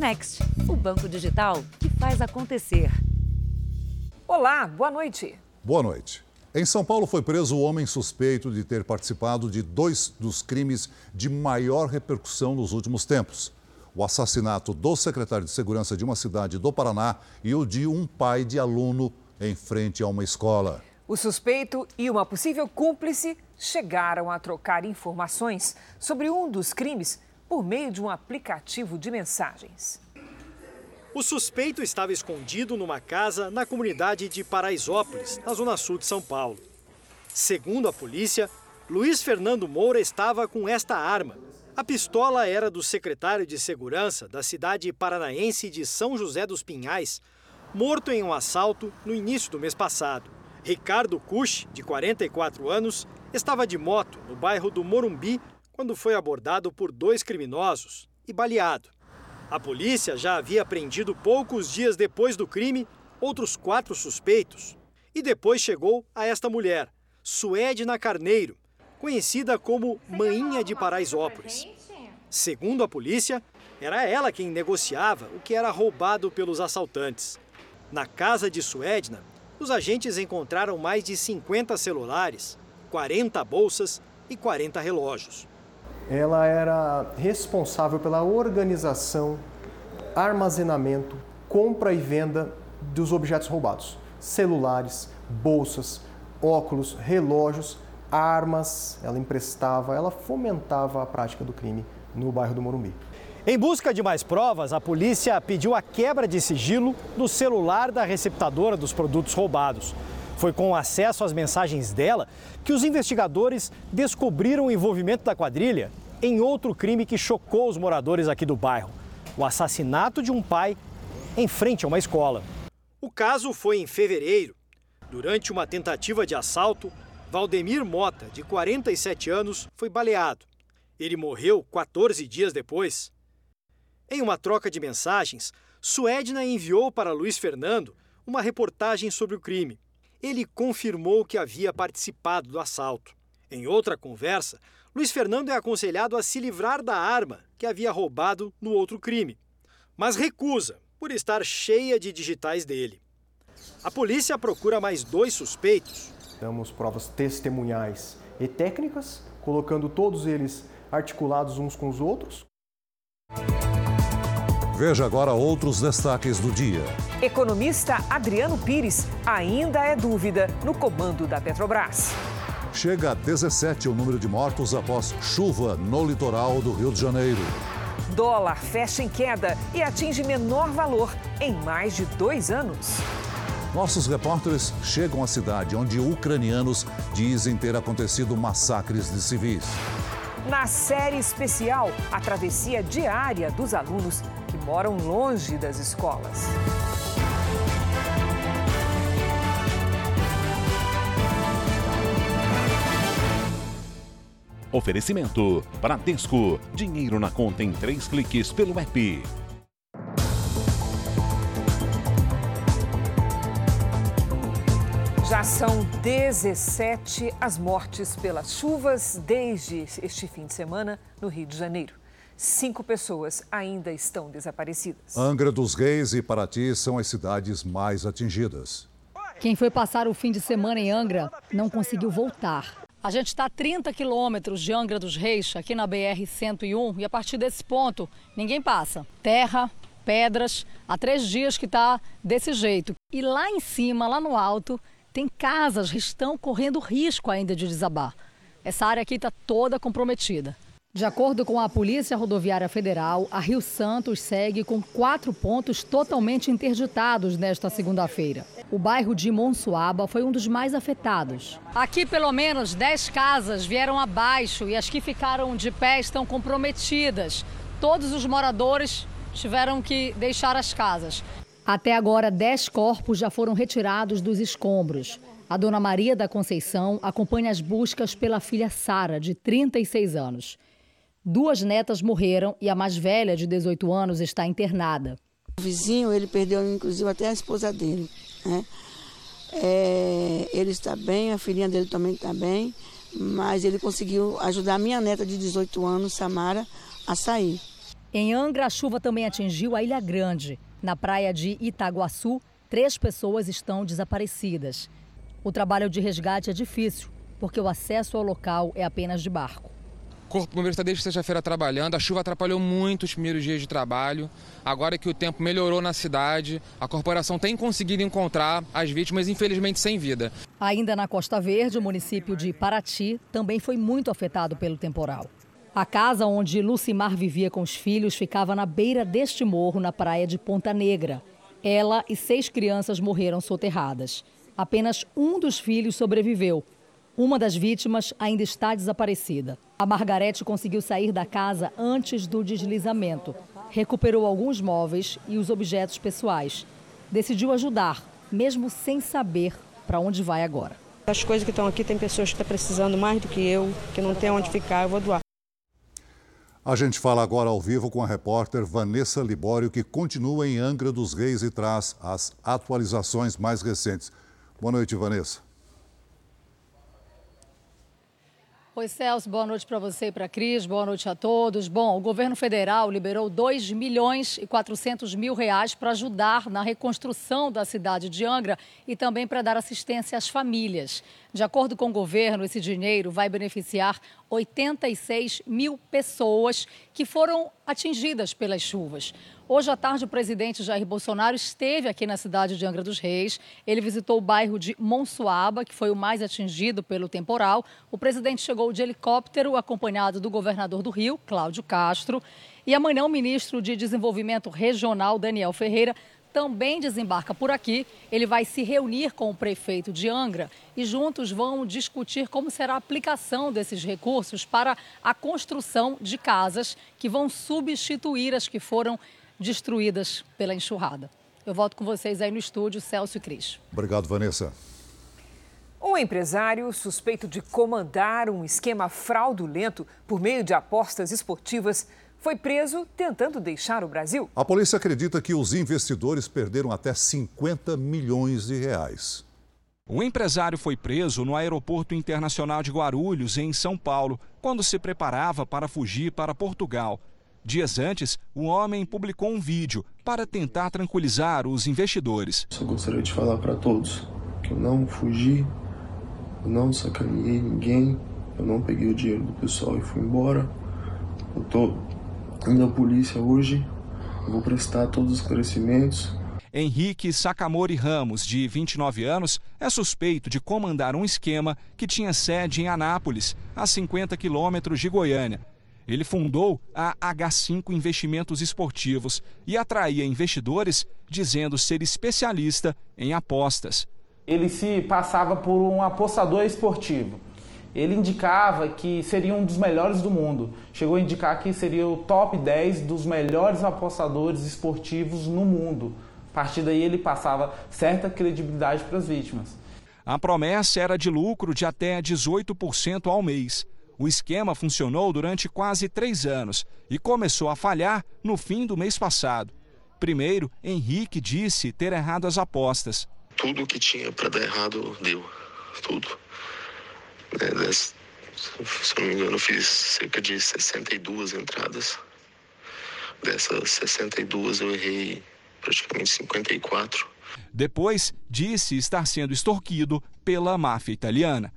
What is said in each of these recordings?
Next, o banco digital que faz acontecer. Olá, boa noite. Boa noite. Em São Paulo foi preso o homem suspeito de ter participado de dois dos crimes de maior repercussão nos últimos tempos: o assassinato do secretário de segurança de uma cidade do Paraná e o de um pai de aluno em frente a uma escola. O suspeito e uma possível cúmplice chegaram a trocar informações sobre um dos crimes por meio de um aplicativo de mensagens. O suspeito estava escondido numa casa na comunidade de Paraisópolis, na zona sul de São Paulo. Segundo a polícia, Luiz Fernando Moura estava com esta arma. A pistola era do secretário de segurança da cidade paranaense de São José dos Pinhais, morto em um assalto no início do mês passado. Ricardo Cush, de 44 anos, estava de moto no bairro do Morumbi quando foi abordado por dois criminosos e baleado. A polícia já havia prendido poucos dias depois do crime outros quatro suspeitos. E depois chegou a esta mulher, Suedna Carneiro, conhecida como Maninha de Paraisópolis. Segundo a polícia, era ela quem negociava o que era roubado pelos assaltantes. Na casa de Suedna, os agentes encontraram mais de 50 celulares, 40 bolsas e 40 relógios ela era responsável pela organização, armazenamento, compra e venda dos objetos roubados: celulares, bolsas, óculos, relógios, armas. Ela emprestava, ela fomentava a prática do crime no bairro do Morumbi. Em busca de mais provas, a polícia pediu a quebra de sigilo do celular da receptadora dos produtos roubados. Foi com acesso às mensagens dela que os investigadores descobriram o envolvimento da quadrilha em outro crime que chocou os moradores aqui do bairro: o assassinato de um pai em frente a uma escola. O caso foi em fevereiro. Durante uma tentativa de assalto, Valdemir Mota, de 47 anos, foi baleado. Ele morreu 14 dias depois. Em uma troca de mensagens, Suedna enviou para Luiz Fernando uma reportagem sobre o crime. Ele confirmou que havia participado do assalto. Em outra conversa, Luiz Fernando é aconselhado a se livrar da arma que havia roubado no outro crime, mas recusa por estar cheia de digitais dele. A polícia procura mais dois suspeitos. Damos provas testemunhais e técnicas, colocando todos eles articulados uns com os outros. Veja agora outros destaques do dia. Economista Adriano Pires ainda é dúvida no comando da Petrobras. Chega a 17 o número de mortos após chuva no litoral do Rio de Janeiro. Dólar fecha em queda e atinge menor valor em mais de dois anos. Nossos repórteres chegam à cidade onde ucranianos dizem ter acontecido massacres de civis. Na série especial, a travessia diária dos alunos moram longe das escolas. Oferecimento: Bradesco. Dinheiro na conta em três cliques pelo app. Já são 17 as mortes pelas chuvas desde este fim de semana no Rio de Janeiro. Cinco pessoas ainda estão desaparecidas. Angra dos Reis e Paraty são as cidades mais atingidas. Quem foi passar o fim de semana em Angra não conseguiu voltar. A gente está a 30 quilômetros de Angra dos Reis, aqui na BR-101, e a partir desse ponto ninguém passa. Terra, pedras, há três dias que está desse jeito. E lá em cima, lá no alto, tem casas que estão correndo risco ainda de desabar. Essa área aqui está toda comprometida. De acordo com a Polícia Rodoviária Federal, a Rio Santos segue com quatro pontos totalmente interditados nesta segunda-feira. O bairro de Monsuaba foi um dos mais afetados. Aqui, pelo menos 10 casas vieram abaixo e as que ficaram de pé estão comprometidas. Todos os moradores tiveram que deixar as casas. Até agora, 10 corpos já foram retirados dos escombros. A dona Maria da Conceição acompanha as buscas pela filha Sara, de 36 anos. Duas netas morreram e a mais velha, de 18 anos, está internada. O vizinho, ele perdeu inclusive até a esposa dele. Né? É, ele está bem, a filhinha dele também está bem, mas ele conseguiu ajudar a minha neta de 18 anos, Samara, a sair. Em Angra, a chuva também atingiu a Ilha Grande. Na praia de Itaguaçu, três pessoas estão desaparecidas. O trabalho de resgate é difícil, porque o acesso ao local é apenas de barco. Corpo Bombeiro está desde sexta-feira trabalhando. A chuva atrapalhou muito os primeiros dias de trabalho. Agora que o tempo melhorou na cidade, a corporação tem conseguido encontrar as vítimas, infelizmente sem vida. Ainda na Costa Verde, o município de Paraty também foi muito afetado pelo temporal. A casa onde Lucimar vivia com os filhos ficava na beira deste morro, na praia de Ponta Negra. Ela e seis crianças morreram soterradas. Apenas um dos filhos sobreviveu, uma das vítimas ainda está desaparecida. A Margarete conseguiu sair da casa antes do deslizamento. Recuperou alguns móveis e os objetos pessoais. Decidiu ajudar, mesmo sem saber para onde vai agora. As coisas que estão aqui, tem pessoas que estão precisando mais do que eu, que não tem onde ficar, eu vou doar. A gente fala agora ao vivo com a repórter Vanessa Libório, que continua em Angra dos Reis e traz as atualizações mais recentes. Boa noite, Vanessa. Oi, Celso, boa noite para você e para a Cris, boa noite a todos. Bom, o governo federal liberou 2 milhões e 400 mil reais para ajudar na reconstrução da cidade de Angra e também para dar assistência às famílias. De acordo com o governo, esse dinheiro vai beneficiar 86 mil pessoas que foram atingidas pelas chuvas. Hoje à tarde, o presidente Jair Bolsonaro esteve aqui na cidade de Angra dos Reis. Ele visitou o bairro de Monsuaba, que foi o mais atingido pelo temporal. O presidente chegou de helicóptero, acompanhado do governador do Rio, Cláudio Castro. E amanhã, o ministro de Desenvolvimento Regional, Daniel Ferreira, também desembarca por aqui. Ele vai se reunir com o prefeito de Angra e juntos vão discutir como será a aplicação desses recursos para a construção de casas que vão substituir as que foram destruídas pela enxurrada. Eu volto com vocês aí no estúdio, Celso e Cris. Obrigado, Vanessa. Um empresário suspeito de comandar um esquema fraudulento por meio de apostas esportivas foi preso tentando deixar o Brasil. A polícia acredita que os investidores perderam até 50 milhões de reais. O empresário foi preso no Aeroporto Internacional de Guarulhos, em São Paulo, quando se preparava para fugir para Portugal. Dias antes, o homem publicou um vídeo para tentar tranquilizar os investidores. Só gostaria de falar para todos que eu não fugi, eu não sacaneei ninguém, eu não peguei o dinheiro do pessoal e fui embora. Eu tô indo à polícia hoje, eu vou prestar todos os esclarecimentos. Henrique Sacamori Ramos, de 29 anos, é suspeito de comandar um esquema que tinha sede em Anápolis, a 50 quilômetros de Goiânia. Ele fundou a H5 Investimentos Esportivos e atraía investidores dizendo ser especialista em apostas. Ele se passava por um apostador esportivo. Ele indicava que seria um dos melhores do mundo. Chegou a indicar que seria o top 10 dos melhores apostadores esportivos no mundo. A partir daí ele passava certa credibilidade para as vítimas. A promessa era de lucro de até 18% ao mês. O esquema funcionou durante quase três anos e começou a falhar no fim do mês passado. Primeiro, Henrique disse ter errado as apostas. Tudo que tinha para dar errado deu. Tudo. É, se eu não me engano, eu fiz cerca de 62 entradas. Dessas 62, eu errei praticamente 54. Depois, disse estar sendo extorquido pela máfia italiana.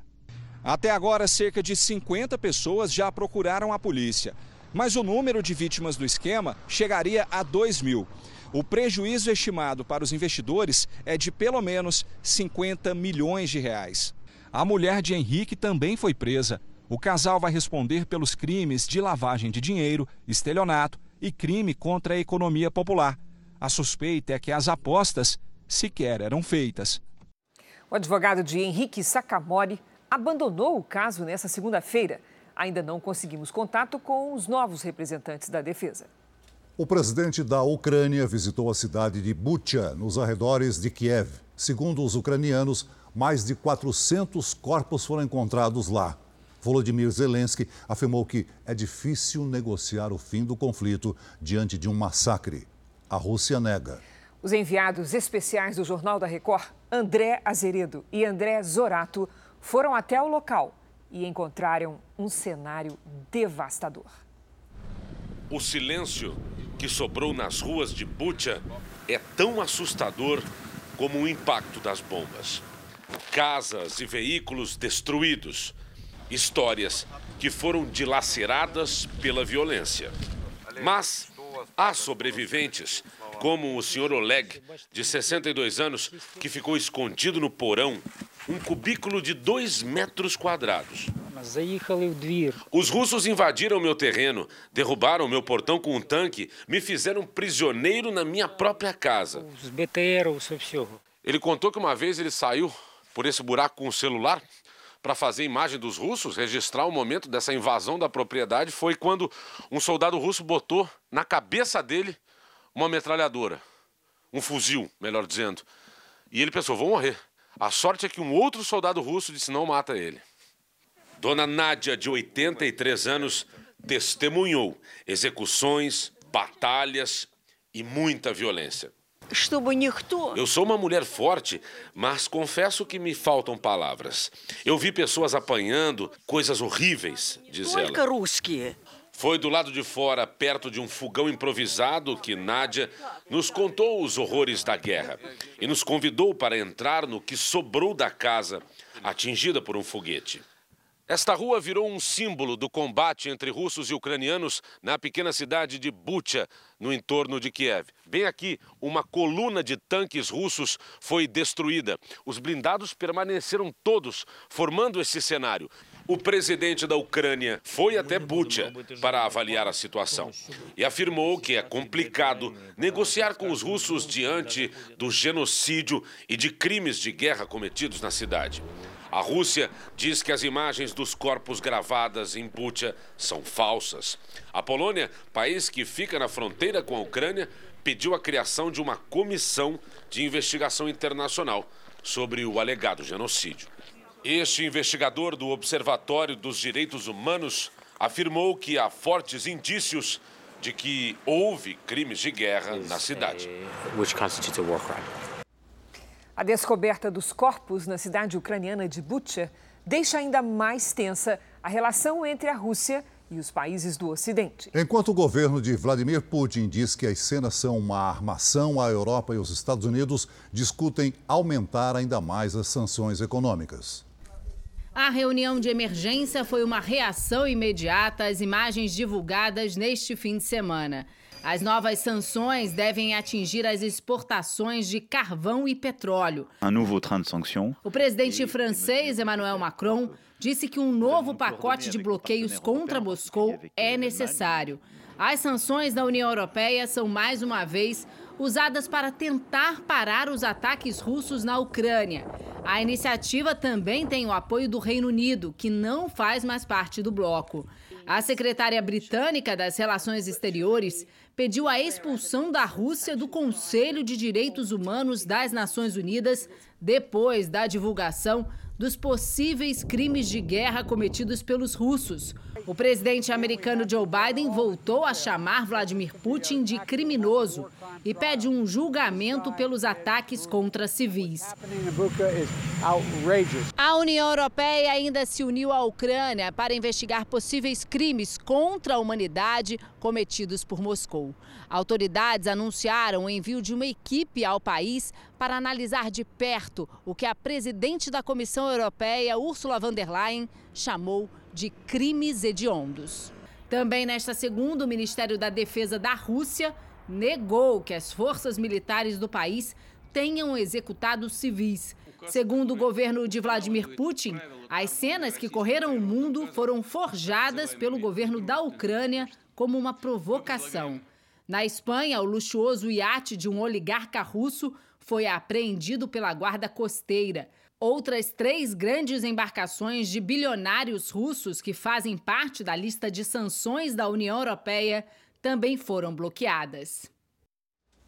Até agora, cerca de 50 pessoas já procuraram a polícia. Mas o número de vítimas do esquema chegaria a 2 mil. O prejuízo estimado para os investidores é de pelo menos 50 milhões de reais. A mulher de Henrique também foi presa. O casal vai responder pelos crimes de lavagem de dinheiro, estelionato e crime contra a economia popular. A suspeita é que as apostas sequer eram feitas. O advogado de Henrique Sacamori abandonou o caso nesta segunda-feira. Ainda não conseguimos contato com os novos representantes da defesa. O presidente da Ucrânia visitou a cidade de Bucha, nos arredores de Kiev. Segundo os ucranianos, mais de 400 corpos foram encontrados lá. Volodymyr Zelensky afirmou que é difícil negociar o fim do conflito diante de um massacre. A Rússia nega. Os enviados especiais do Jornal da Record, André Azeredo e André Zorato, foram até o local e encontraram um cenário devastador. O silêncio que sobrou nas ruas de Bucha é tão assustador como o impacto das bombas. Casas e veículos destruídos. Histórias que foram dilaceradas pela violência. Mas há sobreviventes, como o senhor Oleg, de 62 anos, que ficou escondido no porão, um cubículo de dois metros quadrados. Os russos invadiram meu terreno, derrubaram meu portão com um tanque, me fizeram prisioneiro na minha própria casa. Ele contou que uma vez ele saiu por esse buraco com o celular para fazer imagem dos russos, registrar o momento dessa invasão da propriedade, foi quando um soldado russo botou na cabeça dele uma metralhadora, um fuzil, melhor dizendo. E ele pensou: vou morrer. A sorte é que um outro soldado russo disse: não mata ele. Dona Nádia, de 83 anos, testemunhou execuções, batalhas e muita violência. Eu sou uma mulher forte, mas confesso que me faltam palavras. Eu vi pessoas apanhando coisas horríveis, diz ela. Foi do lado de fora, perto de um fogão improvisado, que Nádia nos contou os horrores da guerra e nos convidou para entrar no que sobrou da casa, atingida por um foguete. Esta rua virou um símbolo do combate entre russos e ucranianos na pequena cidade de Bucha, no entorno de Kiev. Bem aqui, uma coluna de tanques russos foi destruída. Os blindados permaneceram todos, formando esse cenário. O presidente da Ucrânia foi até Bucha para avaliar a situação e afirmou que é complicado negociar com os russos diante do genocídio e de crimes de guerra cometidos na cidade. A Rússia diz que as imagens dos corpos gravadas em Bucha são falsas. A Polônia, país que fica na fronteira com a Ucrânia, pediu a criação de uma comissão de investigação internacional sobre o alegado genocídio. Este investigador do Observatório dos Direitos Humanos afirmou que há fortes indícios de que houve crimes de guerra na cidade. A descoberta dos corpos na cidade ucraniana de Bucha deixa ainda mais tensa a relação entre a Rússia e os países do Ocidente. Enquanto o governo de Vladimir Putin diz que as cenas são uma armação, a Europa e os Estados Unidos discutem aumentar ainda mais as sanções econômicas. A reunião de emergência foi uma reação imediata às imagens divulgadas neste fim de semana. As novas sanções devem atingir as exportações de carvão e petróleo. O presidente francês Emmanuel Macron disse que um novo pacote de bloqueios contra Moscou é necessário. As sanções da União Europeia são mais uma vez usadas para tentar parar os ataques russos na Ucrânia. A iniciativa também tem o apoio do Reino Unido, que não faz mais parte do bloco. A secretária britânica das Relações Exteriores pediu a expulsão da Rússia do Conselho de Direitos Humanos das Nações Unidas depois da divulgação dos possíveis crimes de guerra cometidos pelos russos. O presidente americano Joe Biden voltou a chamar Vladimir Putin de criminoso e pede um julgamento pelos ataques contra civis. A União Europeia ainda se uniu à Ucrânia para investigar possíveis crimes contra a humanidade cometidos por Moscou. Autoridades anunciaram o envio de uma equipe ao país para analisar de perto o que a presidente da Comissão Europeia, Ursula von der Leyen, chamou de crimes hediondos. Também nesta segunda, o Ministério da Defesa da Rússia negou que as forças militares do país tenham executado civis. Segundo o governo de Vladimir Putin, as cenas que correram o mundo foram forjadas pelo governo da Ucrânia como uma provocação. Na Espanha, o luxuoso iate de um oligarca russo foi apreendido pela guarda costeira. Outras três grandes embarcações de bilionários russos que fazem parte da lista de sanções da União Europeia também foram bloqueadas.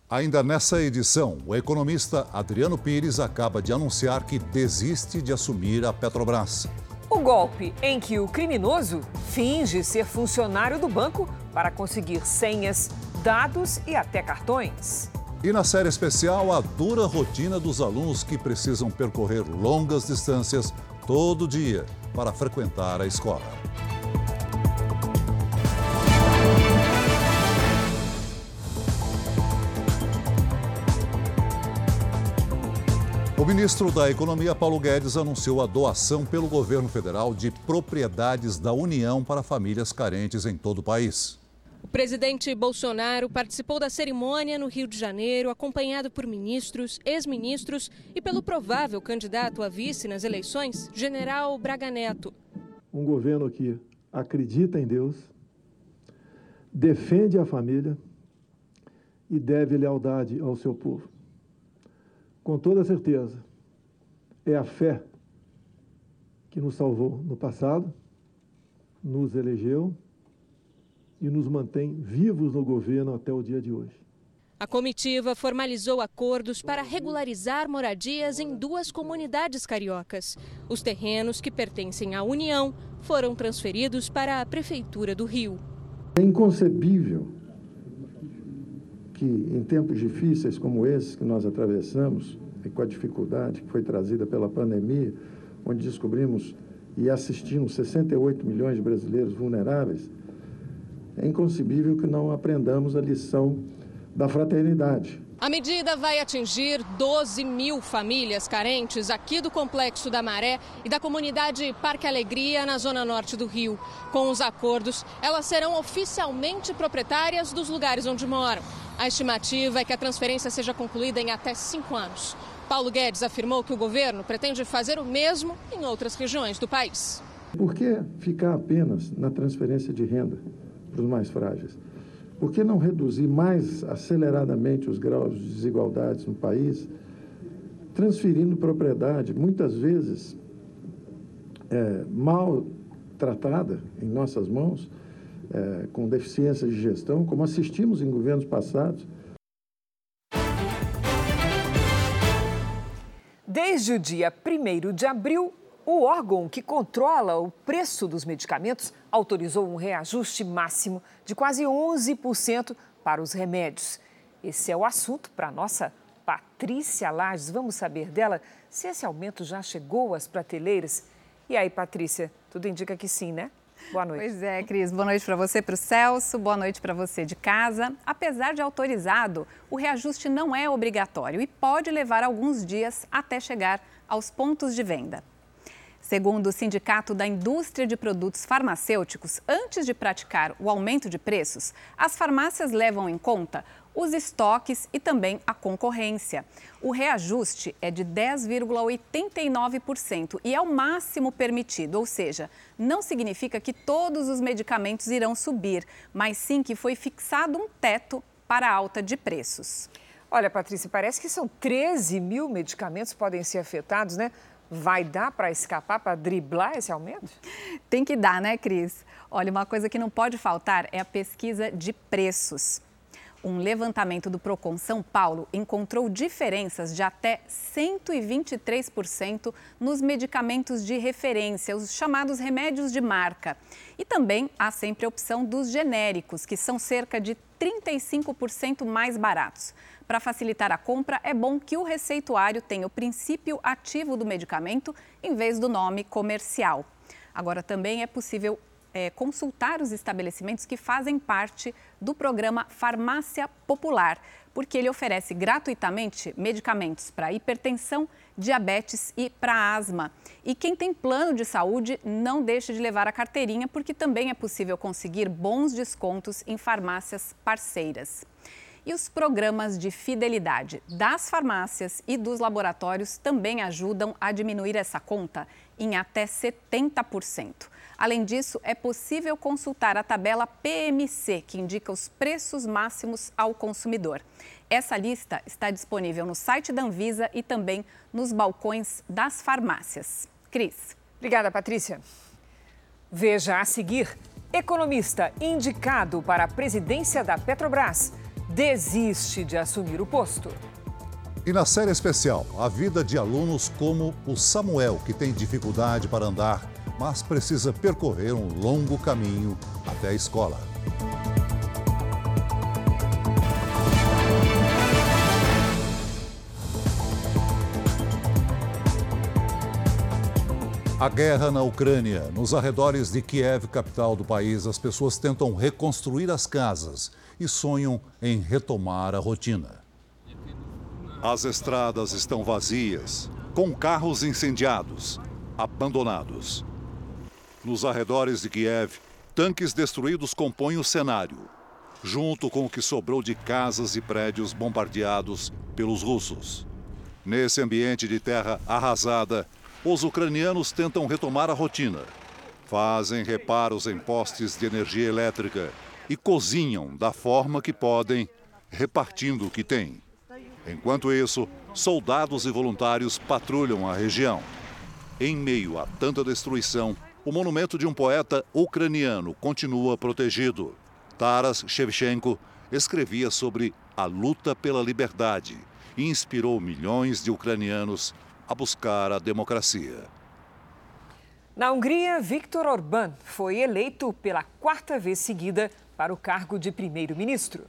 Ainda nessa edição, o economista Adriano Pires acaba de anunciar que desiste de assumir a Petrobras. O golpe em que o criminoso finge ser funcionário do banco para conseguir senhas, dados e até cartões. E na série especial, a dura rotina dos alunos que precisam percorrer longas distâncias todo dia para frequentar a escola. O ministro da Economia, Paulo Guedes, anunciou a doação pelo governo federal de propriedades da União para famílias carentes em todo o país. Presidente Bolsonaro participou da cerimônia no Rio de Janeiro, acompanhado por ministros, ex-ministros e pelo provável candidato a vice nas eleições, general Braga Neto. Um governo que acredita em Deus, defende a família e deve lealdade ao seu povo com toda certeza, é a fé que nos salvou no passado, nos elegeu e nos mantém vivos no governo até o dia de hoje. A comitiva formalizou acordos para regularizar moradias em duas comunidades cariocas. Os terrenos que pertencem à União foram transferidos para a Prefeitura do Rio. É inconcebível que em tempos difíceis como esses que nós atravessamos, e com a dificuldade que foi trazida pela pandemia, onde descobrimos e assistimos 68 milhões de brasileiros vulneráveis, é inconcebível que não aprendamos a lição da fraternidade. A medida vai atingir 12 mil famílias carentes aqui do Complexo da Maré e da comunidade Parque Alegria, na zona norte do Rio. Com os acordos, elas serão oficialmente proprietárias dos lugares onde moram. A estimativa é que a transferência seja concluída em até cinco anos. Paulo Guedes afirmou que o governo pretende fazer o mesmo em outras regiões do país. Por que ficar apenas na transferência de renda para os mais frágeis? Por que não reduzir mais aceleradamente os graus de desigualdades no país, transferindo propriedade, muitas vezes é, mal tratada em nossas mãos, é, com deficiência de gestão, como assistimos em governos passados. Desde o dia 1 de abril, o órgão que controla o preço dos medicamentos autorizou um reajuste máximo de quase 11% para os remédios. Esse é o assunto para a nossa Patrícia Lages. Vamos saber dela se esse aumento já chegou às prateleiras. E aí, Patrícia, tudo indica que sim, né? Boa noite. Pois é, Cris. Boa noite para você, para o Celso. Boa noite para você de casa. Apesar de autorizado, o reajuste não é obrigatório e pode levar alguns dias até chegar aos pontos de venda. Segundo o Sindicato da Indústria de Produtos Farmacêuticos, antes de praticar o aumento de preços, as farmácias levam em conta os estoques e também a concorrência. O reajuste é de 10,89% e é o máximo permitido, ou seja, não significa que todos os medicamentos irão subir, mas sim que foi fixado um teto para a alta de preços. Olha, Patrícia, parece que são 13 mil medicamentos que podem ser afetados, né? Vai dar para escapar, para driblar esse aumento? Tem que dar, né, Cris? Olha, uma coisa que não pode faltar é a pesquisa de preços. Um levantamento do Procon São Paulo encontrou diferenças de até 123% nos medicamentos de referência, os chamados remédios de marca. E também há sempre a opção dos genéricos, que são cerca de 35% mais baratos. Para facilitar a compra, é bom que o receituário tenha o princípio ativo do medicamento em vez do nome comercial. Agora, também é possível é, consultar os estabelecimentos que fazem parte do programa Farmácia Popular, porque ele oferece gratuitamente medicamentos para hipertensão, diabetes e para asma. E quem tem plano de saúde não deixe de levar a carteirinha, porque também é possível conseguir bons descontos em farmácias parceiras. E os programas de fidelidade das farmácias e dos laboratórios também ajudam a diminuir essa conta em até 70%. Além disso, é possível consultar a tabela PMC, que indica os preços máximos ao consumidor. Essa lista está disponível no site da Anvisa e também nos balcões das farmácias. Cris. Obrigada, Patrícia. Veja a seguir: economista indicado para a presidência da Petrobras desiste de assumir o posto. E na série especial, a vida de alunos como o Samuel, que tem dificuldade para andar mas precisa percorrer um longo caminho até a escola. A guerra na Ucrânia. Nos arredores de Kiev, capital do país, as pessoas tentam reconstruir as casas e sonham em retomar a rotina. As estradas estão vazias, com carros incendiados, abandonados. Nos arredores de Kiev, tanques destruídos compõem o cenário, junto com o que sobrou de casas e prédios bombardeados pelos russos. Nesse ambiente de terra arrasada, os ucranianos tentam retomar a rotina. Fazem reparos em postes de energia elétrica e cozinham da forma que podem, repartindo o que têm. Enquanto isso, soldados e voluntários patrulham a região. Em meio a tanta destruição, o monumento de um poeta ucraniano continua protegido. Taras Shevchenko escrevia sobre a luta pela liberdade e inspirou milhões de ucranianos a buscar a democracia. Na Hungria, Viktor Orbán foi eleito pela quarta vez seguida para o cargo de primeiro-ministro.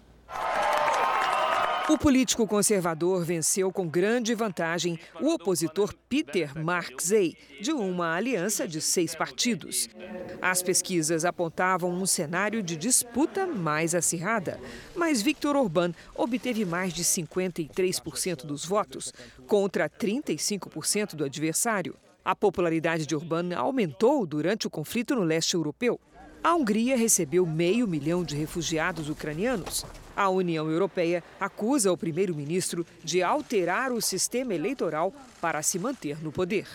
O político conservador venceu com grande vantagem o opositor Peter Marczej, de uma aliança de seis partidos. As pesquisas apontavam um cenário de disputa mais acirrada, mas Viktor Orbán obteve mais de 53% dos votos, contra 35% do adversário. A popularidade de Orbán aumentou durante o conflito no leste europeu. A Hungria recebeu meio milhão de refugiados ucranianos. A União Europeia acusa o primeiro-ministro de alterar o sistema eleitoral para se manter no poder.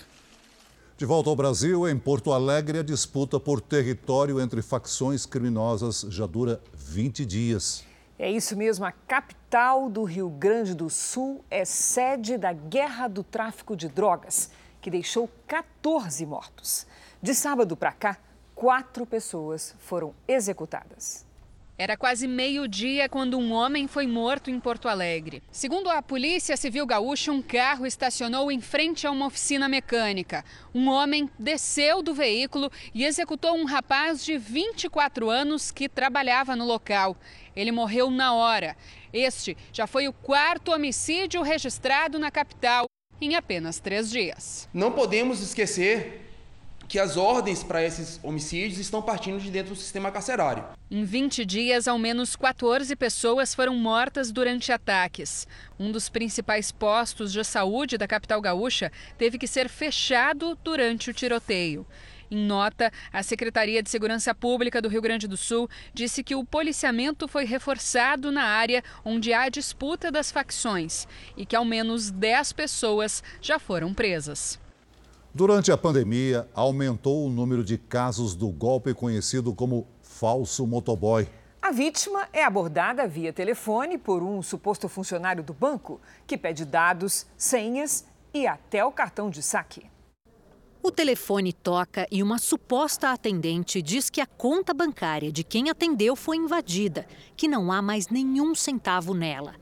De volta ao Brasil, em Porto Alegre, a disputa por território entre facções criminosas já dura 20 dias. É isso mesmo, a capital do Rio Grande do Sul é sede da guerra do tráfico de drogas, que deixou 14 mortos. De sábado para cá, quatro pessoas foram executadas. Era quase meio-dia quando um homem foi morto em Porto Alegre. Segundo a Polícia Civil Gaúcha, um carro estacionou em frente a uma oficina mecânica. Um homem desceu do veículo e executou um rapaz de 24 anos que trabalhava no local. Ele morreu na hora. Este já foi o quarto homicídio registrado na capital em apenas três dias. Não podemos esquecer que as ordens para esses homicídios estão partindo de dentro do sistema carcerário. Em 20 dias, ao menos 14 pessoas foram mortas durante ataques. Um dos principais postos de saúde da capital gaúcha teve que ser fechado durante o tiroteio. Em nota, a Secretaria de Segurança Pública do Rio Grande do Sul disse que o policiamento foi reforçado na área onde há disputa das facções e que ao menos 10 pessoas já foram presas. Durante a pandemia, aumentou o número de casos do golpe conhecido como falso motoboy. A vítima é abordada via telefone por um suposto funcionário do banco que pede dados, senhas e até o cartão de saque. O telefone toca e uma suposta atendente diz que a conta bancária de quem atendeu foi invadida, que não há mais nenhum centavo nela.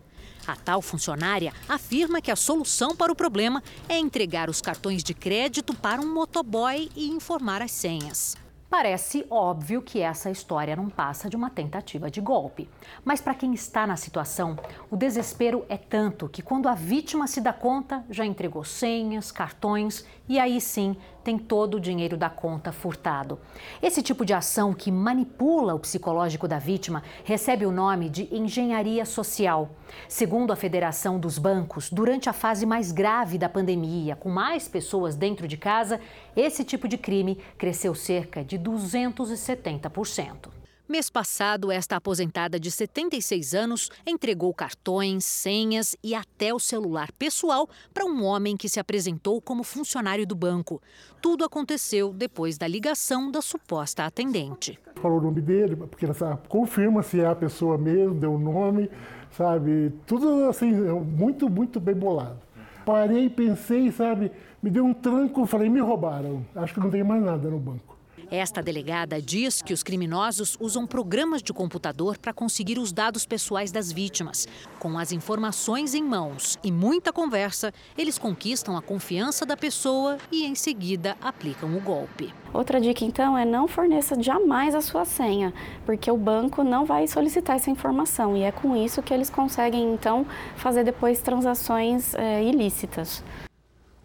A tal funcionária afirma que a solução para o problema é entregar os cartões de crédito para um motoboy e informar as senhas. Parece óbvio que essa história não passa de uma tentativa de golpe. Mas para quem está na situação, o desespero é tanto que quando a vítima se dá conta, já entregou senhas, cartões e aí sim tem todo o dinheiro da conta furtado. Esse tipo de ação que manipula o psicológico da vítima recebe o nome de engenharia social. Segundo a Federação dos Bancos, durante a fase mais grave da pandemia, com mais pessoas dentro de casa, esse tipo de crime cresceu cerca de 270%. Mês passado, esta aposentada de 76 anos entregou cartões, senhas e até o celular pessoal para um homem que se apresentou como funcionário do banco. Tudo aconteceu depois da ligação da suposta atendente. Falou o nome dele, porque ela confirma se é a pessoa mesmo, deu o nome, sabe? Tudo assim, muito, muito bem bolado. Parei, pensei, sabe? Me deu um tranco, falei, me roubaram. Acho que não tem mais nada no banco. Esta delegada diz que os criminosos usam programas de computador para conseguir os dados pessoais das vítimas. Com as informações em mãos e muita conversa, eles conquistam a confiança da pessoa e, em seguida, aplicam o golpe. Outra dica, então, é não forneça jamais a sua senha, porque o banco não vai solicitar essa informação e é com isso que eles conseguem, então, fazer depois transações é, ilícitas.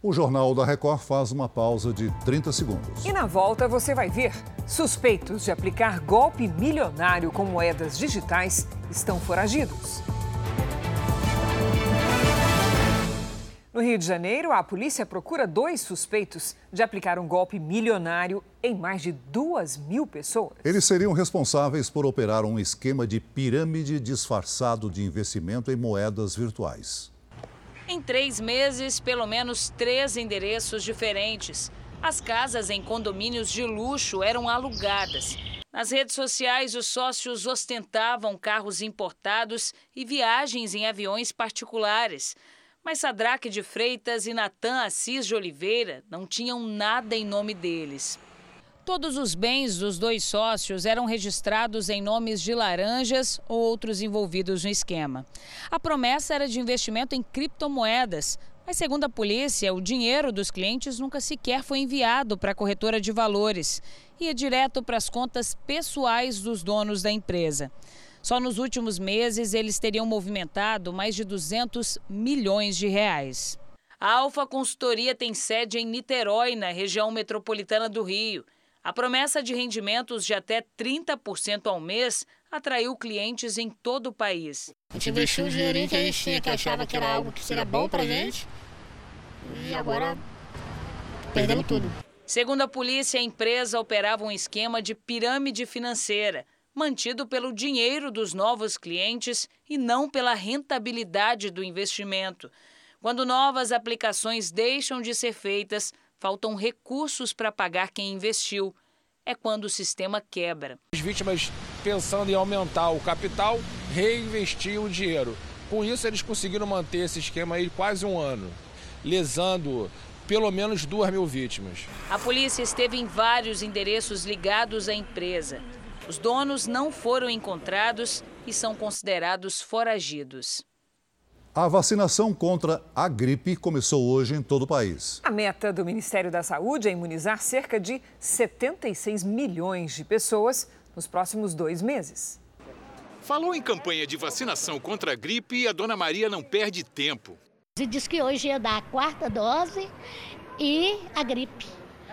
O Jornal da Record faz uma pausa de 30 segundos. E na volta você vai ver: suspeitos de aplicar golpe milionário com moedas digitais estão foragidos. No Rio de Janeiro, a polícia procura dois suspeitos de aplicar um golpe milionário em mais de duas mil pessoas. Eles seriam responsáveis por operar um esquema de pirâmide disfarçado de investimento em moedas virtuais. Em três meses, pelo menos três endereços diferentes. As casas em condomínios de luxo eram alugadas. Nas redes sociais, os sócios ostentavam carros importados e viagens em aviões particulares. Mas Sadraque de Freitas e Natan Assis de Oliveira não tinham nada em nome deles. Todos os bens dos dois sócios eram registrados em nomes de laranjas ou outros envolvidos no esquema. A promessa era de investimento em criptomoedas, mas, segundo a polícia, o dinheiro dos clientes nunca sequer foi enviado para a corretora de valores. Ia direto para as contas pessoais dos donos da empresa. Só nos últimos meses eles teriam movimentado mais de 200 milhões de reais. A Alfa Consultoria tem sede em Niterói, na região metropolitana do Rio. A promessa de rendimentos de até 30% ao mês atraiu clientes em todo o país. A gente investiu um dinheirinho que a gente tinha, que achava que era algo que seria bom para a gente. E agora perdemos tudo. Segundo a polícia, a empresa operava um esquema de pirâmide financeira mantido pelo dinheiro dos novos clientes e não pela rentabilidade do investimento. Quando novas aplicações deixam de ser feitas, faltam recursos para pagar quem investiu. É quando o sistema quebra. As vítimas, pensando em aumentar o capital, reinvestiam o dinheiro. Com isso, eles conseguiram manter esse esquema aí quase um ano, lesando pelo menos duas mil vítimas. A polícia esteve em vários endereços ligados à empresa. Os donos não foram encontrados e são considerados foragidos. A vacinação contra a gripe começou hoje em todo o país. A meta do Ministério da Saúde é imunizar cerca de 76 milhões de pessoas nos próximos dois meses. Falou em campanha de vacinação contra a gripe e a dona Maria não perde tempo. Se diz que hoje ia dar a quarta dose e a gripe.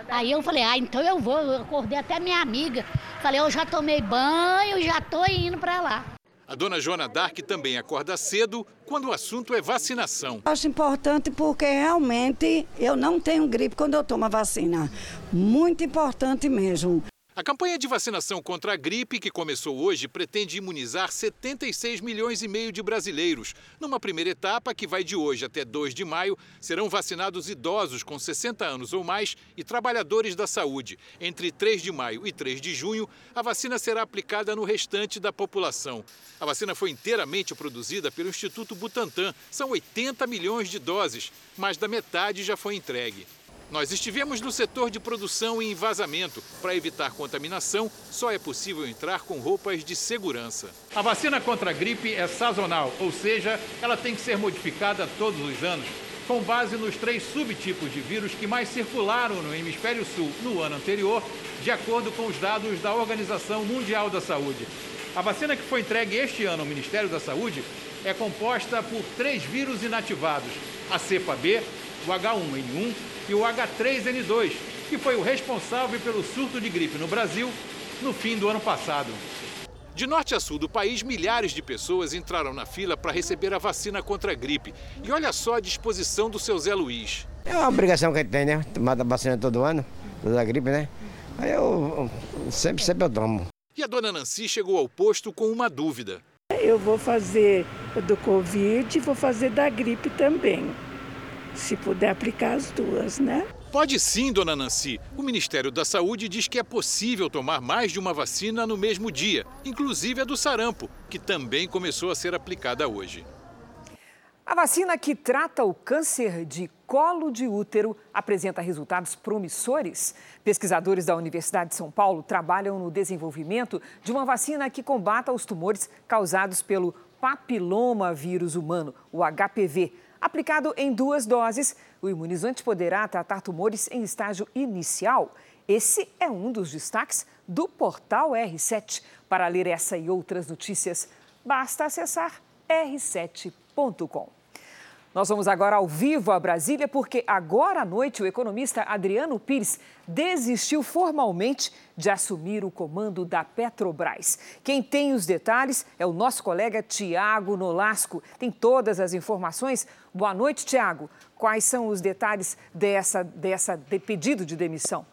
Aí eu falei, ah, então eu vou. Eu acordei até minha amiga. Falei, eu já tomei banho, já tô indo para lá. A dona Joana Dark também acorda cedo quando o assunto é vacinação. Acho importante porque realmente eu não tenho gripe quando eu tomo a vacina. Muito importante mesmo. A campanha de vacinação contra a gripe, que começou hoje, pretende imunizar 76 milhões e meio de brasileiros. Numa primeira etapa, que vai de hoje até 2 de maio, serão vacinados idosos com 60 anos ou mais e trabalhadores da saúde. Entre 3 de maio e 3 de junho, a vacina será aplicada no restante da população. A vacina foi inteiramente produzida pelo Instituto Butantan. São 80 milhões de doses, mais da metade já foi entregue. Nós estivemos no setor de produção e envasamento. Para evitar contaminação, só é possível entrar com roupas de segurança. A vacina contra a gripe é sazonal, ou seja, ela tem que ser modificada todos os anos, com base nos três subtipos de vírus que mais circularam no hemisfério sul no ano anterior, de acordo com os dados da Organização Mundial da Saúde. A vacina que foi entregue este ano ao Ministério da Saúde é composta por três vírus inativados: a cepa B, o H1N1 e o H3N2, que foi o responsável pelo surto de gripe no Brasil no fim do ano passado. De norte a sul do país, milhares de pessoas entraram na fila para receber a vacina contra a gripe. E olha só a disposição do seu Zé Luiz. É uma obrigação que a gente tem, né? Tomar a vacina todo ano, da gripe, né? Aí eu, eu sempre, sempre eu tomo. E a dona Nancy chegou ao posto com uma dúvida. Eu vou fazer do Covid e vou fazer da gripe também se puder aplicar as duas, né? Pode sim, dona Nancy. O Ministério da Saúde diz que é possível tomar mais de uma vacina no mesmo dia, inclusive a do sarampo, que também começou a ser aplicada hoje. A vacina que trata o câncer de colo de útero apresenta resultados promissores. Pesquisadores da Universidade de São Paulo trabalham no desenvolvimento de uma vacina que combata os tumores causados pelo papiloma vírus humano, o HPV. Aplicado em duas doses, o imunizante poderá tratar tumores em estágio inicial. Esse é um dos destaques do portal R7. Para ler essa e outras notícias, basta acessar r7.com. Nós vamos agora ao vivo a Brasília, porque agora à noite o economista Adriano Pires desistiu formalmente de assumir o comando da Petrobras. Quem tem os detalhes é o nosso colega Tiago Nolasco. Tem todas as informações. Boa noite, Tiago. Quais são os detalhes dessa, dessa de pedido de demissão?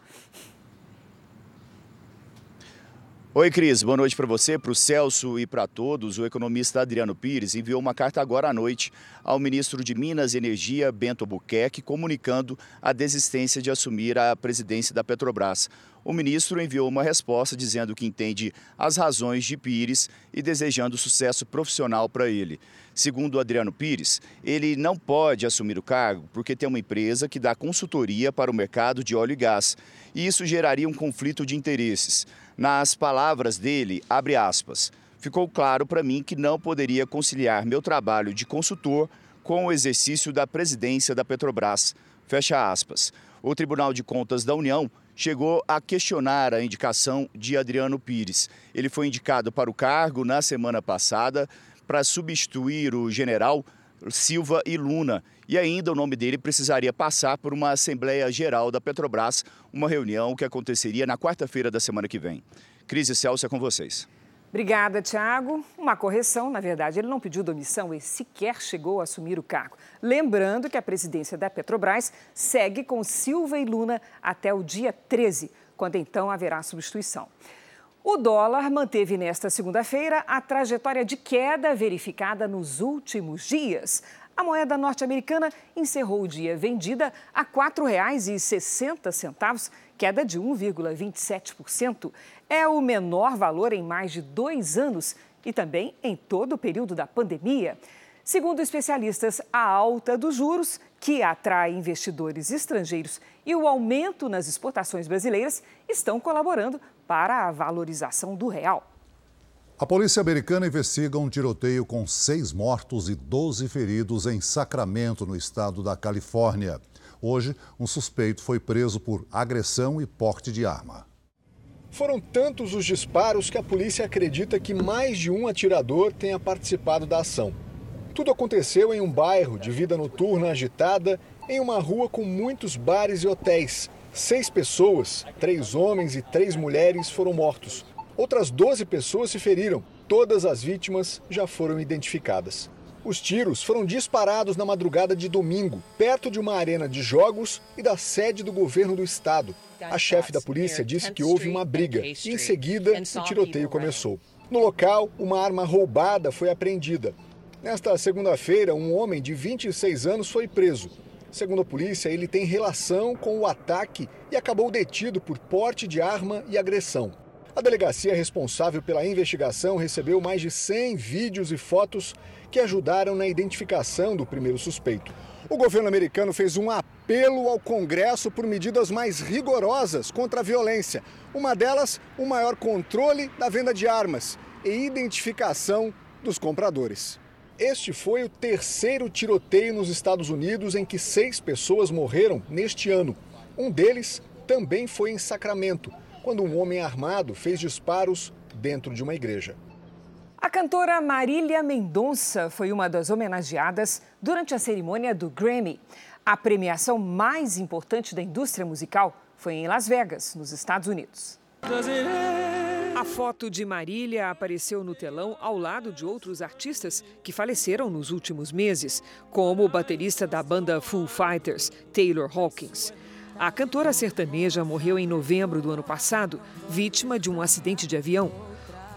Oi, Cris. Boa noite para você, para o Celso e para todos. O economista Adriano Pires enviou uma carta agora à noite ao ministro de Minas e Energia, Bento Albuquerque, comunicando a desistência de assumir a presidência da Petrobras. O ministro enviou uma resposta dizendo que entende as razões de Pires e desejando sucesso profissional para ele. Segundo Adriano Pires, ele não pode assumir o cargo porque tem uma empresa que dá consultoria para o mercado de óleo e gás. E isso geraria um conflito de interesses. Nas palavras dele, abre aspas, ficou claro para mim que não poderia conciliar meu trabalho de consultor com o exercício da presidência da Petrobras. Fecha aspas. O Tribunal de Contas da União chegou a questionar a indicação de Adriano Pires. Ele foi indicado para o cargo na semana passada para substituir o general Silva e Luna. E ainda o nome dele precisaria passar por uma Assembleia Geral da Petrobras, uma reunião que aconteceria na quarta-feira da semana que vem. Cris e Celso, é com vocês. Obrigada, Tiago. Uma correção, na verdade, ele não pediu demissão e sequer chegou a assumir o cargo. Lembrando que a presidência da Petrobras segue com Silva e Luna até o dia 13, quando então haverá substituição. O dólar manteve nesta segunda-feira a trajetória de queda verificada nos últimos dias. A moeda norte-americana encerrou o dia vendida a R$ 4,60, queda de 1,27%. É o menor valor em mais de dois anos e também em todo o período da pandemia. Segundo especialistas, a alta dos juros, que atrai investidores estrangeiros, e o aumento nas exportações brasileiras estão colaborando para a valorização do real. A polícia americana investiga um tiroteio com seis mortos e 12 feridos em Sacramento, no estado da Califórnia. Hoje, um suspeito foi preso por agressão e porte de arma. Foram tantos os disparos que a polícia acredita que mais de um atirador tenha participado da ação. Tudo aconteceu em um bairro de vida noturna agitada, em uma rua com muitos bares e hotéis. Seis pessoas, três homens e três mulheres, foram mortos. Outras 12 pessoas se feriram. Todas as vítimas já foram identificadas. Os tiros foram disparados na madrugada de domingo, perto de uma arena de jogos e da sede do governo do estado. A chefe da polícia disse que houve uma briga e, em seguida, o tiroteio começou. No local, uma arma roubada foi apreendida. Nesta segunda-feira, um homem de 26 anos foi preso. Segundo a polícia, ele tem relação com o ataque e acabou detido por porte de arma e agressão. A delegacia responsável pela investigação recebeu mais de 100 vídeos e fotos que ajudaram na identificação do primeiro suspeito. O governo americano fez um apelo ao Congresso por medidas mais rigorosas contra a violência. Uma delas, o maior controle da venda de armas e identificação dos compradores. Este foi o terceiro tiroteio nos Estados Unidos em que seis pessoas morreram neste ano. Um deles também foi em Sacramento, quando um homem armado fez disparos dentro de uma igreja. A cantora Marília Mendonça foi uma das homenageadas durante a cerimônia do Grammy. A premiação mais importante da indústria musical foi em Las Vegas, nos Estados Unidos. A foto de Marília apareceu no telão ao lado de outros artistas que faleceram nos últimos meses, como o baterista da banda Foo Fighters, Taylor Hawkins. A cantora sertaneja morreu em novembro do ano passado, vítima de um acidente de avião.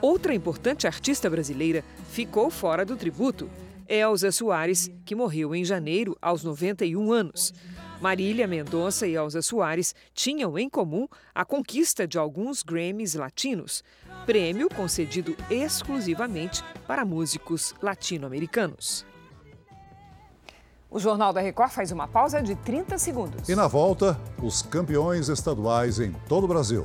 Outra importante artista brasileira ficou fora do tributo, Elza Soares, que morreu em janeiro aos 91 anos. Marília Mendonça e Elza Soares tinham em comum a conquista de alguns Grammys latinos, prêmio concedido exclusivamente para músicos latino-americanos. O Jornal da Record faz uma pausa de 30 segundos. E na volta, os campeões estaduais em todo o Brasil.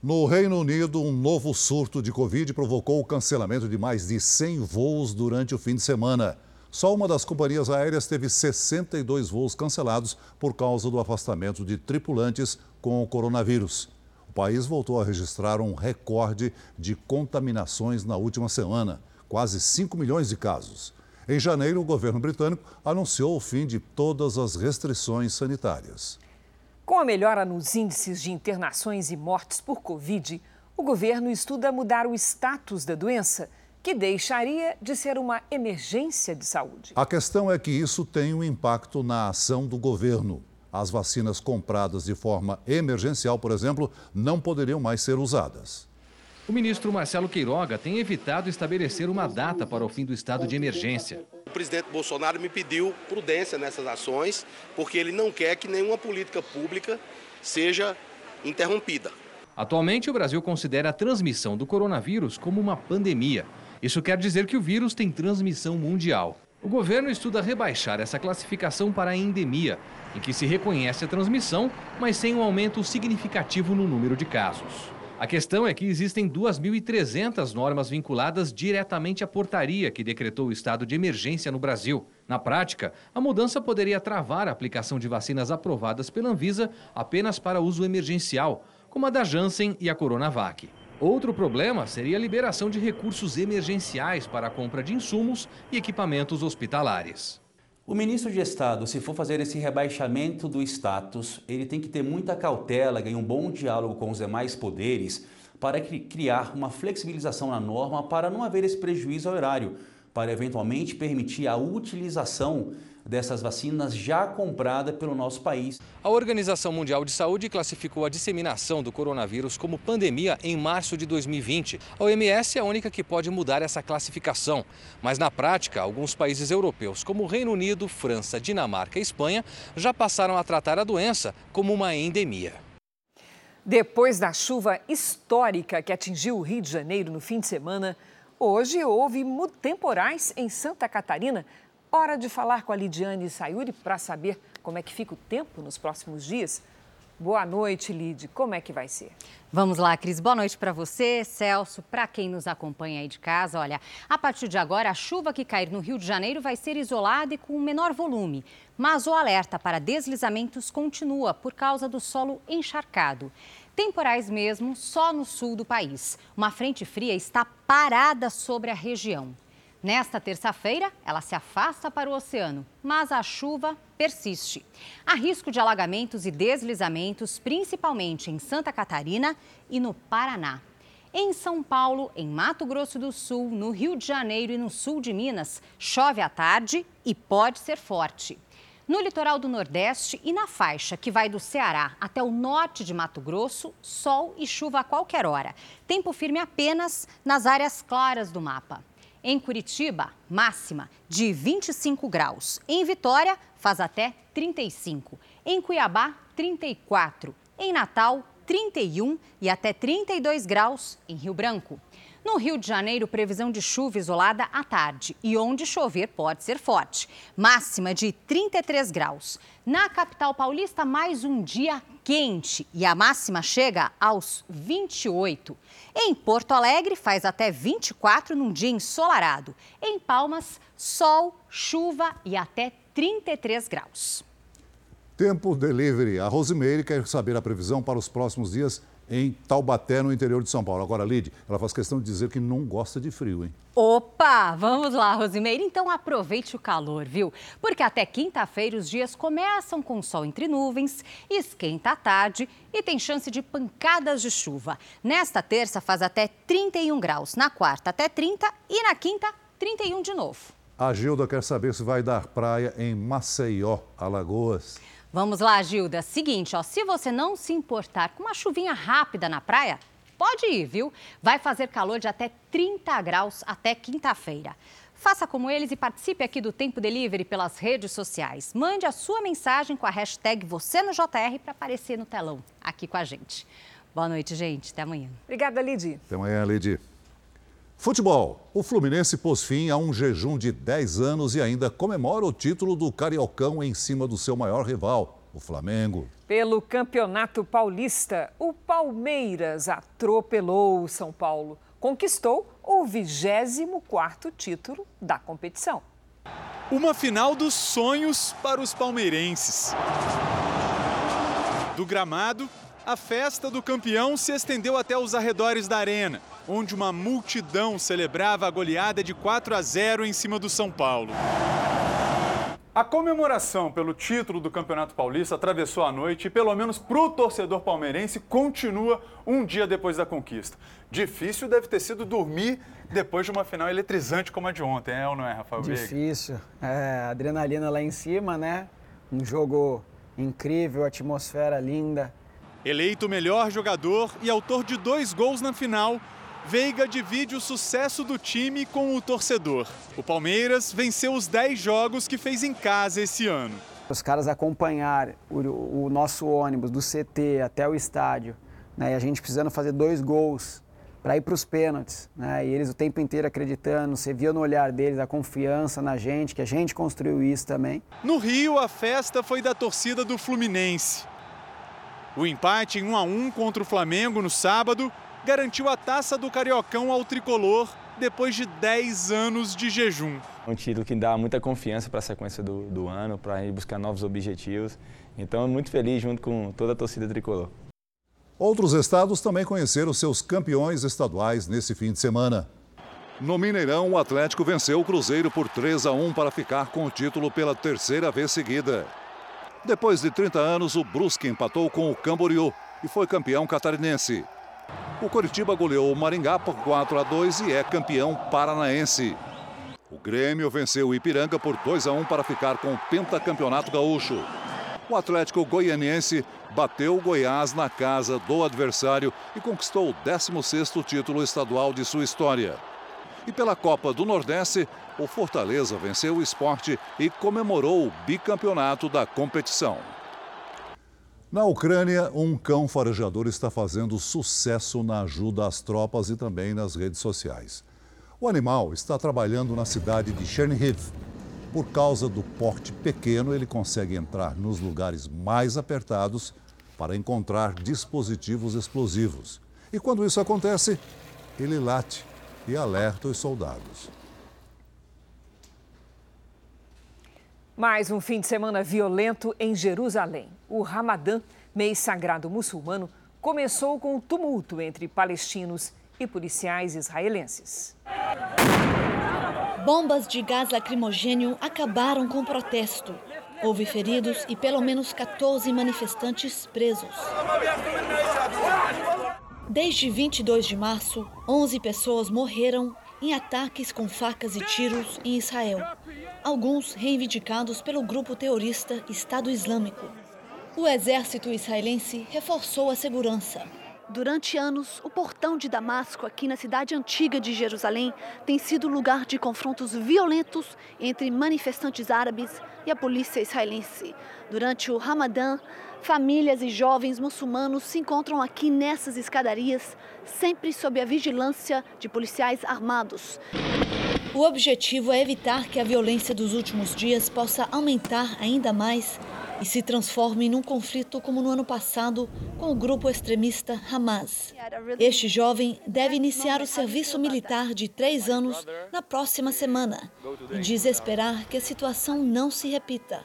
No Reino Unido, um novo surto de Covid provocou o cancelamento de mais de 100 voos durante o fim de semana. Só uma das companhias aéreas teve 62 voos cancelados por causa do afastamento de tripulantes com o coronavírus. O país voltou a registrar um recorde de contaminações na última semana, quase 5 milhões de casos. Em janeiro, o governo britânico anunciou o fim de todas as restrições sanitárias. Com a melhora nos índices de internações e mortes por Covid, o governo estuda mudar o status da doença, que deixaria de ser uma emergência de saúde. A questão é que isso tem um impacto na ação do governo. As vacinas compradas de forma emergencial, por exemplo, não poderiam mais ser usadas. O ministro Marcelo Queiroga tem evitado estabelecer uma data para o fim do estado de emergência. O presidente Bolsonaro me pediu prudência nessas ações, porque ele não quer que nenhuma política pública seja interrompida. Atualmente, o Brasil considera a transmissão do coronavírus como uma pandemia. Isso quer dizer que o vírus tem transmissão mundial. O governo estuda rebaixar essa classificação para endemia, em que se reconhece a transmissão, mas sem um aumento significativo no número de casos. A questão é que existem 2.300 normas vinculadas diretamente à portaria que decretou o estado de emergência no Brasil. Na prática, a mudança poderia travar a aplicação de vacinas aprovadas pela Anvisa apenas para uso emergencial, como a da Janssen e a Coronavac. Outro problema seria a liberação de recursos emergenciais para a compra de insumos e equipamentos hospitalares. O ministro de Estado, se for fazer esse rebaixamento do status, ele tem que ter muita cautela e um bom diálogo com os demais poderes para criar uma flexibilização na norma para não haver esse prejuízo ao erário, para eventualmente permitir a utilização dessas vacinas já comprada pelo nosso país. A Organização Mundial de Saúde classificou a disseminação do coronavírus como pandemia em março de 2020. A OMS é a única que pode mudar essa classificação, mas na prática, alguns países europeus, como o Reino Unido, França, Dinamarca e Espanha, já passaram a tratar a doença como uma endemia. Depois da chuva histórica que atingiu o Rio de Janeiro no fim de semana, hoje houve temporais em Santa Catarina, Hora de falar com a Lidiane Sayuri para saber como é que fica o tempo nos próximos dias. Boa noite, Lid. Como é que vai ser? Vamos lá, Cris. Boa noite para você, Celso, para quem nos acompanha aí de casa. Olha, a partir de agora, a chuva que cair no Rio de Janeiro vai ser isolada e com menor volume. Mas o alerta para deslizamentos continua por causa do solo encharcado. Temporais mesmo só no sul do país. Uma frente fria está parada sobre a região. Nesta terça-feira, ela se afasta para o oceano, mas a chuva persiste. Há risco de alagamentos e deslizamentos, principalmente em Santa Catarina e no Paraná. Em São Paulo, em Mato Grosso do Sul, no Rio de Janeiro e no sul de Minas, chove à tarde e pode ser forte. No litoral do Nordeste e na faixa que vai do Ceará até o norte de Mato Grosso, sol e chuva a qualquer hora. Tempo firme apenas nas áreas claras do mapa. Em Curitiba, máxima de 25 graus. Em Vitória, faz até 35. Em Cuiabá, 34. Em Natal, 31 e até 32 graus em Rio Branco. No Rio de Janeiro, previsão de chuva isolada à tarde e onde chover pode ser forte. Máxima de 33 graus. Na capital paulista, mais um dia quente e a máxima chega aos 28. Em Porto Alegre, faz até 24 num dia ensolarado. Em Palmas, sol, chuva e até 33 graus. Tempo delivery. A Rosimeire quer saber a previsão para os próximos dias em Taubaté, no interior de São Paulo. Agora, Lid, ela faz questão de dizer que não gosta de frio, hein? Opa, vamos lá, Rosimeire. Então aproveite o calor, viu? Porque até quinta-feira os dias começam com sol entre nuvens, esquenta à tarde e tem chance de pancadas de chuva. Nesta terça faz até 31 graus, na quarta até 30 e na quinta 31 de novo. A Gilda quer saber se vai dar praia em Maceió, Alagoas. Vamos lá, Gilda. Seguinte, ó, se você não se importar com uma chuvinha rápida na praia, pode ir, viu? Vai fazer calor de até 30 graus até quinta-feira. Faça como eles e participe aqui do Tempo Delivery pelas redes sociais. Mande a sua mensagem com a hashtag você no JR para aparecer no telão aqui com a gente. Boa noite, gente. Até amanhã. Obrigada, Lidi. Até amanhã, Lidi. Futebol. O Fluminense pôs fim a um jejum de 10 anos e ainda comemora o título do Cariocão em cima do seu maior rival, o Flamengo. Pelo Campeonato Paulista, o Palmeiras atropelou o São Paulo. Conquistou o 24º título da competição. Uma final dos sonhos para os palmeirenses. Do gramado, a festa do campeão se estendeu até os arredores da arena. onde uma multidão celebrava a goleada de 4 a 0 em cima do São Paulo. A comemoração pelo título do Campeonato Paulista atravessou a noite e, pelo menos para o torcedor palmeirense, continua um dia depois da conquista. Difícil deve ter sido dormir depois de uma final eletrizante como a de ontem, é ou não é, Rafael Difícil. É, adrenalina lá em cima, né? Um jogo incrível, atmosfera linda. Eleito melhor jogador e autor de dois gols na final, Veiga divide o sucesso do time com o torcedor. O Palmeiras venceu os 10 jogos que fez em casa esse ano. Os caras acompanhar o, o nosso ônibus do CT até o estádio, né, e a gente precisando fazer dois gols para ir para os pênaltis, né, e eles o tempo inteiro acreditando, você via no olhar deles a confiança na gente, que a gente construiu isso também. No Rio, a festa foi da torcida do Fluminense. O empate em 1 a 1 contra o Flamengo no sábado garantiu a taça do Cariocão ao tricolor depois de 10 anos de jejum. É um título que dá muita confiança para a sequência do, do ano, para ir buscar novos objetivos. Então, muito feliz junto com toda a torcida tricolor. Outros estados também conheceram seus campeões estaduais nesse fim de semana. No Mineirão, o Atlético venceu o Cruzeiro por 3 a 1 para ficar com o título pela terceira vez seguida. Depois de 30 anos, o Brusque empatou com o Camboriú e foi campeão catarinense. O Coritiba goleou o Maringá por 4 a 2 e é campeão paranaense. O Grêmio venceu o Ipiranga por 2 a 1 para ficar com o pentacampeonato gaúcho. O Atlético Goianiense bateu o Goiás na casa do adversário e conquistou o 16º título estadual de sua história. E pela Copa do Nordeste, o Fortaleza venceu o esporte e comemorou o bicampeonato da competição. Na Ucrânia, um cão farejador está fazendo sucesso na ajuda às tropas e também nas redes sociais. O animal está trabalhando na cidade de Chernihiv. Por causa do porte pequeno, ele consegue entrar nos lugares mais apertados para encontrar dispositivos explosivos. E quando isso acontece, ele late e alerta os soldados. Mais um fim de semana violento em Jerusalém. O Ramadã, mês sagrado muçulmano, começou com o tumulto entre palestinos e policiais israelenses. Bombas de gás lacrimogênio acabaram com o protesto. Houve feridos e pelo menos 14 manifestantes presos. Desde 22 de março, 11 pessoas morreram em ataques com facas e tiros em Israel, alguns reivindicados pelo grupo terrorista Estado Islâmico. O exército israelense reforçou a segurança. Durante anos, o portão de Damasco, aqui na cidade antiga de Jerusalém, tem sido lugar de confrontos violentos entre manifestantes árabes e a polícia israelense. Durante o Ramadã, famílias e jovens muçulmanos se encontram aqui nessas escadarias, sempre sob a vigilância de policiais armados. O objetivo é evitar que a violência dos últimos dias possa aumentar ainda mais e se transforme num conflito como no ano passado com o grupo extremista Hamas. Este jovem deve iniciar o serviço militar de três anos na próxima semana e diz esperar que a situação não se repita.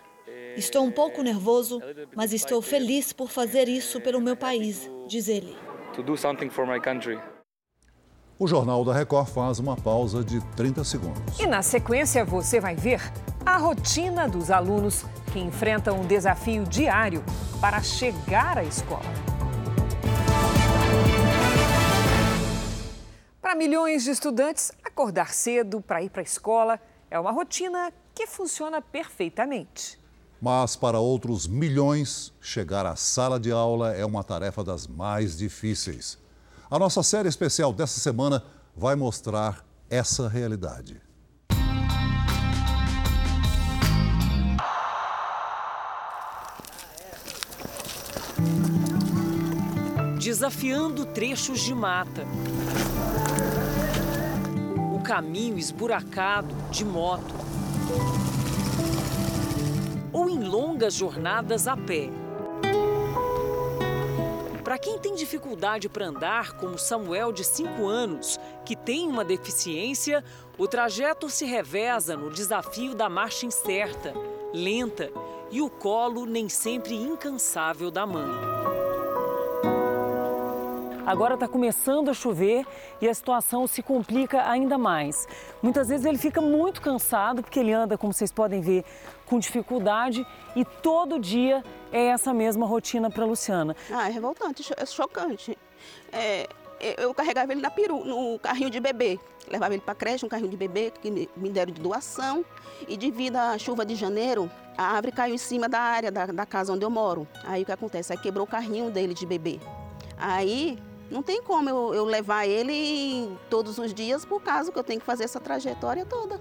Estou um pouco nervoso, mas estou feliz por fazer isso pelo meu país, diz ele. O Jornal da Record faz uma pausa de 30 segundos. E na sequência você vai ver a rotina dos alunos que enfrentam um desafio diário para chegar à escola. Para milhões de estudantes, acordar cedo para ir para a escola é uma rotina que funciona perfeitamente. Mas para outros milhões, chegar à sala de aula é uma tarefa das mais difíceis. A nossa série especial dessa semana vai mostrar essa realidade. Desafiando trechos de mata. O caminho esburacado de moto. Ou em longas jornadas a pé. Para quem tem dificuldade para andar, como Samuel, de 5 anos, que tem uma deficiência, o trajeto se reveza no desafio da marcha incerta, lenta e o colo nem sempre incansável da mãe. Agora está começando a chover e a situação se complica ainda mais. Muitas vezes ele fica muito cansado, porque ele anda, como vocês podem ver, com dificuldade e todo dia é essa mesma rotina para Luciana. Ah, é revoltante, é chocante. É, eu carregava ele na peru, no carrinho de bebê. Levava ele para creche, um carrinho de bebê que me deram de doação. E devido à chuva de janeiro, a árvore caiu em cima da área da, da casa onde eu moro. Aí o que acontece? Aí quebrou o carrinho dele de bebê. Aí não tem como eu, eu levar ele todos os dias por causa que eu tenho que fazer essa trajetória toda.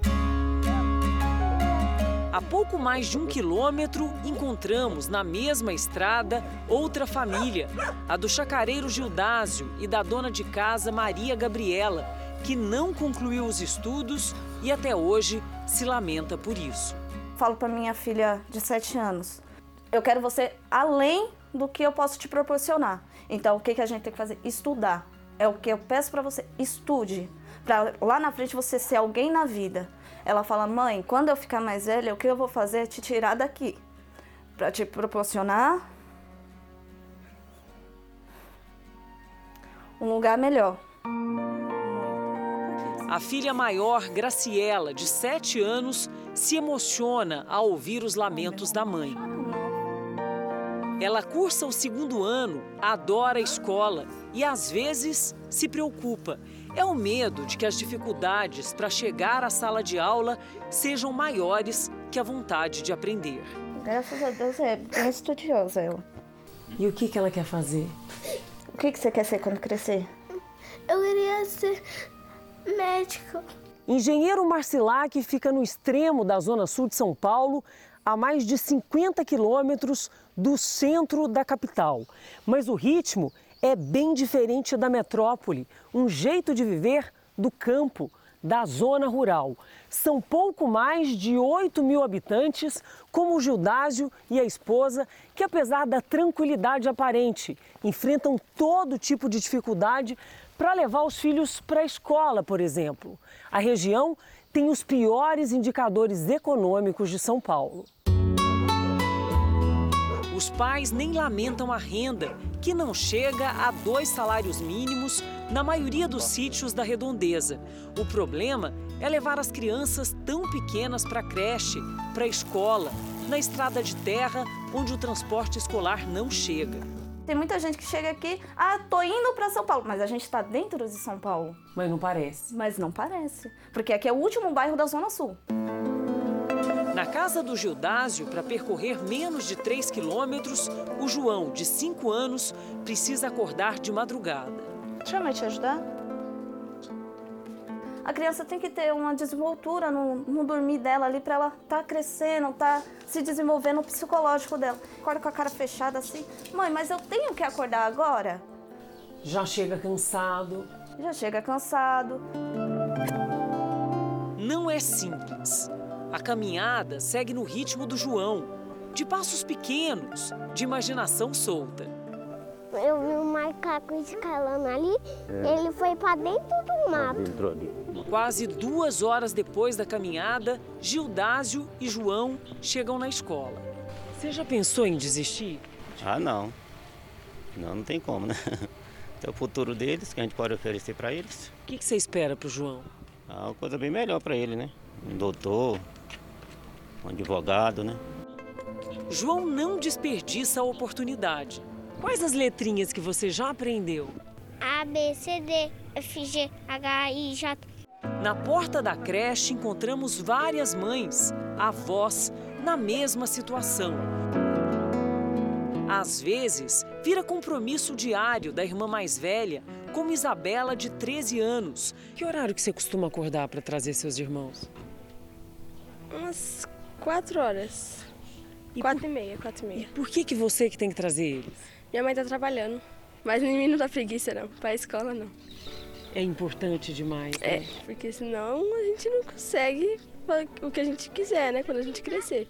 A pouco mais de um quilômetro, encontramos na mesma estrada outra família, a do chacareiro Gildásio e da dona de casa Maria Gabriela, que não concluiu os estudos e até hoje se lamenta por isso. Falo para minha filha de 7 anos: eu quero você além do que eu posso te proporcionar. Então, o que, que a gente tem que fazer? Estudar. É o que eu peço para você: estude. Para lá na frente você ser alguém na vida. Ela fala: mãe, quando eu ficar mais velha, o que eu vou fazer é te tirar daqui. Para te proporcionar um lugar melhor. A filha maior, Graciela, de 7 anos, se emociona ao ouvir os lamentos da mãe. Ela cursa o segundo ano, adora a escola e às vezes se preocupa. É o medo de que as dificuldades para chegar à sala de aula sejam maiores que a vontade de aprender. Graças a Deus é bem estudiosa ela. E o que, que ela quer fazer? O que, que você quer ser quando crescer? Eu queria ser médico. Engenheiro Marcilac fica no extremo da zona sul de São Paulo, a mais de 50 quilômetros do centro da capital. Mas o ritmo é bem diferente da metrópole, um jeito de viver do campo, da zona rural. São pouco mais de 8 mil habitantes, como o Gildásio e a esposa, que apesar da tranquilidade aparente, enfrentam todo tipo de dificuldade para levar os filhos para a escola, por exemplo. A região tem os piores indicadores econômicos de São Paulo. Os pais nem lamentam a renda, que não chega a dois salários mínimos na maioria dos sítios da redondeza. O problema é levar as crianças tão pequenas para a creche, para a escola, na estrada de terra, onde o transporte escolar não chega. Tem muita gente que chega aqui, ah, tô indo para São Paulo, mas a gente está dentro de São Paulo. Mas não parece. Mas não parece, porque aqui é o último bairro da Zona Sul. Na casa do Gildásio, para percorrer menos de 3 quilômetros, o João, de 5 anos, precisa acordar de madrugada. Deixa a mãe te ajudar. A criança tem que ter uma desenvoltura no, no dormir dela ali para ela estar tá crescendo, tá se desenvolvendo o psicológico dela. Acorda com a cara fechada assim. Mãe, mas eu tenho que acordar agora? Já chega cansado. Já chega cansado. Não é simples. A caminhada segue no ritmo do João, de passos pequenos, de imaginação solta. Eu vi um macaco escalando ali, é. ele foi para dentro do mato. Quase duas horas depois da caminhada, Gildásio e João chegam na escola. Você já pensou em desistir? Ah, não. Não, não tem como, né? É o futuro deles, que a gente pode oferecer para eles. O que, que você espera para o João? Ah, uma coisa bem melhor para ele, né? Um doutor, um advogado, né? João não desperdiça a oportunidade. Quais as letrinhas que você já aprendeu? A, B, C, D, F, G, H, I, J. Na porta da creche encontramos várias mães, avós, na mesma situação. Às vezes, vira compromisso diário da irmã mais velha, como Isabela, de 13 anos. Que horário que você costuma acordar para trazer seus irmãos? Umas Quatro horas. E quatro por... e meia, quatro e meia. E por que, que você que tem que trazer eles? Minha mãe tá trabalhando. Mas o menino dá preguiça, não. Pra escola, não. É importante demais, né? É, porque senão a gente não consegue o que a gente quiser, né? Quando a gente crescer.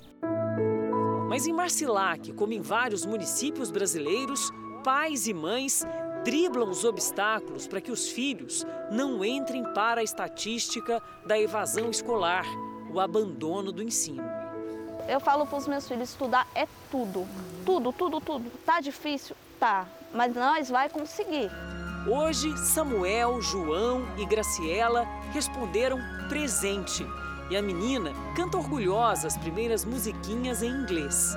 Mas em Marcilac, como em vários municípios brasileiros, pais e mães driblam os obstáculos para que os filhos não entrem para a estatística da evasão escolar, o abandono do ensino. Eu falo para os meus filhos, estudar é tudo. Tudo, tudo, tudo. Tá difícil? Tá. Mas nós vai conseguir. Hoje, Samuel, João e Graciela responderam presente. E a menina canta orgulhosa as primeiras musiquinhas em inglês.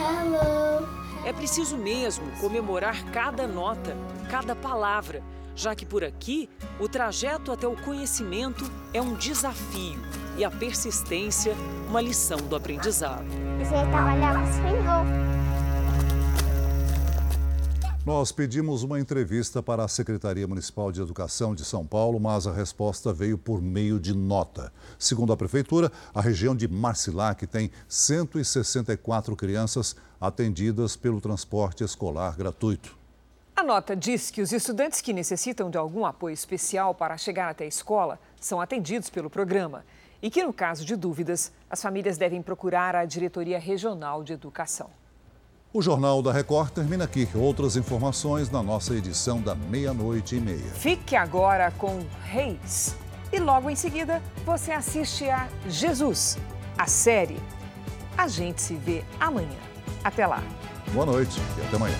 Hello. É preciso mesmo comemorar cada nota, cada palavra, já que por aqui o trajeto até o conhecimento é um desafio e a persistência uma lição do aprendizado. Você trabalhava assim, Nós pedimos uma entrevista para a Secretaria Municipal de Educação de São Paulo, mas a resposta veio por meio de nota. Segundo a Prefeitura, a região de Marcilac tem 164 crianças atendidas pelo transporte escolar gratuito. A nota diz que os estudantes que necessitam de algum apoio especial para chegar até a escola são atendidos pelo programa e que, no caso de dúvidas, as famílias devem procurar a Diretoria Regional de Educação. O Jornal da Record termina aqui. Outras informações na nossa edição da meia-noite e meia. Fique agora com Reis. E logo em seguida você assiste a Jesus, a série. A gente se vê amanhã. Até lá. Boa noite e até amanhã.